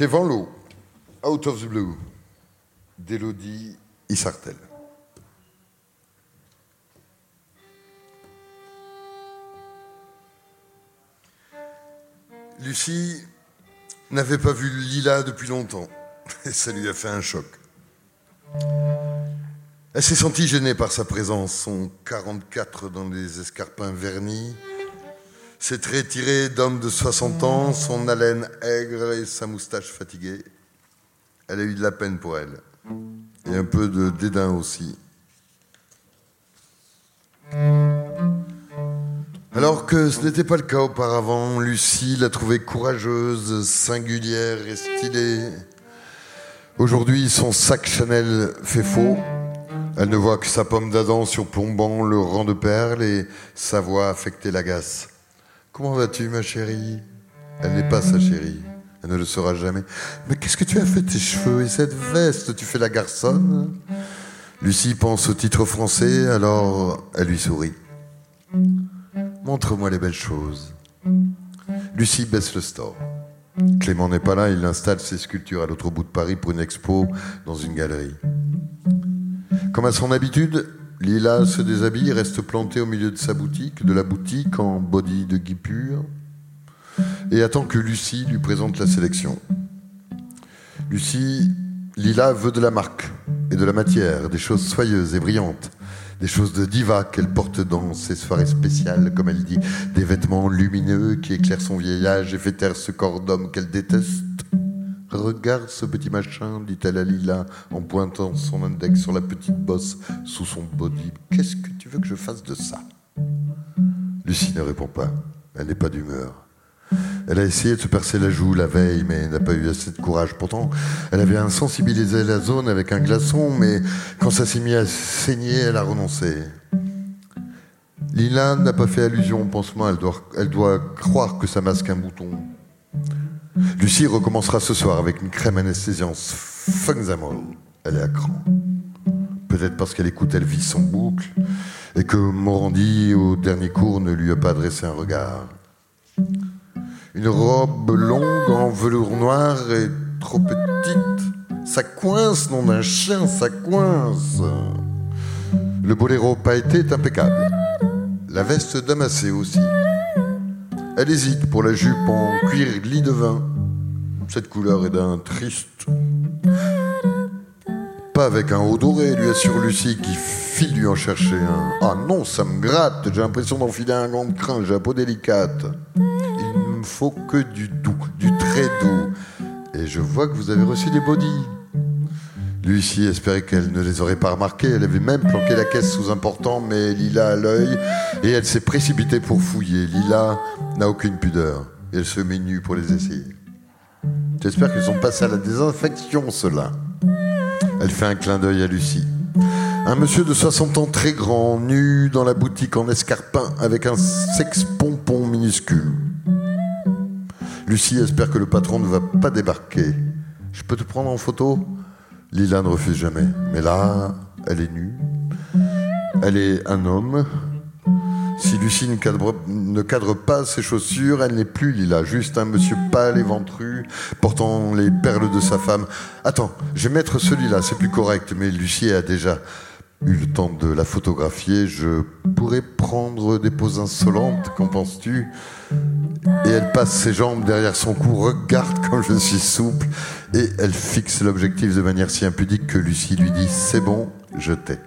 Chez Van Out of the Blue, d'Elodie Issartel. Lucie n'avait pas vu Lila depuis longtemps et ça lui a fait un choc. Elle s'est sentie gênée par sa présence, son 44 dans les escarpins vernis, ses traits tirés d'homme de 60 ans, son haleine aigre et sa moustache fatiguée. Elle a eu de la peine pour elle. Et un peu de dédain aussi. Alors que ce n'était pas le cas auparavant, Lucie l'a trouvée courageuse, singulière et stylée. Aujourd'hui, son sac Chanel fait faux. Elle ne voit que sa pomme d'Adam surplombant le rang de perles et sa voix affectée l'agace. Comment vas-tu, ma chérie? Elle n'est pas sa chérie. Elle ne le sera jamais. Mais qu'est-ce que tu as fait tes cheveux et cette veste? Tu fais la garçonne? Lucie pense au titre français, alors elle lui sourit. Montre-moi les belles choses. Lucie baisse le store. Clément n'est pas là, il installe ses sculptures à l'autre bout de Paris pour une expo dans une galerie. Comme à son habitude, Lila se déshabille, reste plantée au milieu de sa boutique, de la boutique en body de guipure, et attend que Lucie lui présente la sélection. Lucie, Lila veut de la marque et de la matière, des choses soyeuses et brillantes, des choses de diva qu'elle porte dans ses soirées spéciales, comme elle dit, des vêtements lumineux qui éclairent son vieillage et fait taire ce corps d'homme qu'elle déteste Regarde ce petit machin, dit-elle à Lila en pointant son index sur la petite bosse sous son body. Qu'est-ce que tu veux que je fasse de ça? Lucie ne répond pas. Elle n'est pas d'humeur. Elle a essayé de se percer la joue la veille, mais n'a pas eu assez de courage. Pourtant, elle avait insensibilisé la zone avec un glaçon, mais quand ça s'est mis à saigner, elle a renoncé. Lila n'a pas fait allusion au pansement, elle doit, croire que ça masque un bouton. Lucie recommencera ce soir avec une crème anesthésiante Fungzamol. Elle est à cran. Peut-être parce qu'elle écoute Elvis en boucle et que Morandi, au dernier cours, ne lui a pas adressé un regard. Une robe longue en velours noir est trop petite. Ça coince, nom d'un chien, ça coince. Le boléro pailleté est impeccable. La veste damassée aussi. Elle hésite pour la jupe en cuir lit de vin. Cette couleur est d'un triste. Pas avec un haut doré, lui assure Lucie qui file lui en chercher un. Ah non, ça me gratte, j'ai l'impression d'enfiler un gant de crin, j'ai la peau délicate. Il ne me faut que du doux, du très doux. Et je vois que vous avez reçu des bodys. Lucie espérait qu'elle ne les aurait pas remarqués. Elle avait même planqué la caisse sous important, mais Lila à l'œil, et elle s'est précipitée pour fouiller. Lila n'a aucune pudeur, elle se met nue pour les essayer. J'espère qu'ils sont passés à la désinfection, ceux-là. Elle fait un clin d'œil à Lucie. Un monsieur de 60 ans très grand, nu dans la boutique en escarpin, avec un sexe-pompon minuscule. Lucie espère que le patron ne va pas débarquer. Je peux te prendre en photo? Lila ne refuse jamais. Mais là, elle est nue. Elle est un homme. Si Lucie ne cadre, pas ses chaussures, elle n'est plus Lila, juste un monsieur pâle et ventru, portant les perles de sa femme. Attends, je vais mettre celui-là, c'est plus correct, mais Lucie a déjà eu le temps de la photographier. Je pourrais prendre des poses insolentes, qu'en penses-tu? Et elle passe ses jambes derrière son cou, regarde comme je suis souple, et elle fixe l'objectif de manière si impudique que Lucie lui dit C'est bon, je t'ai.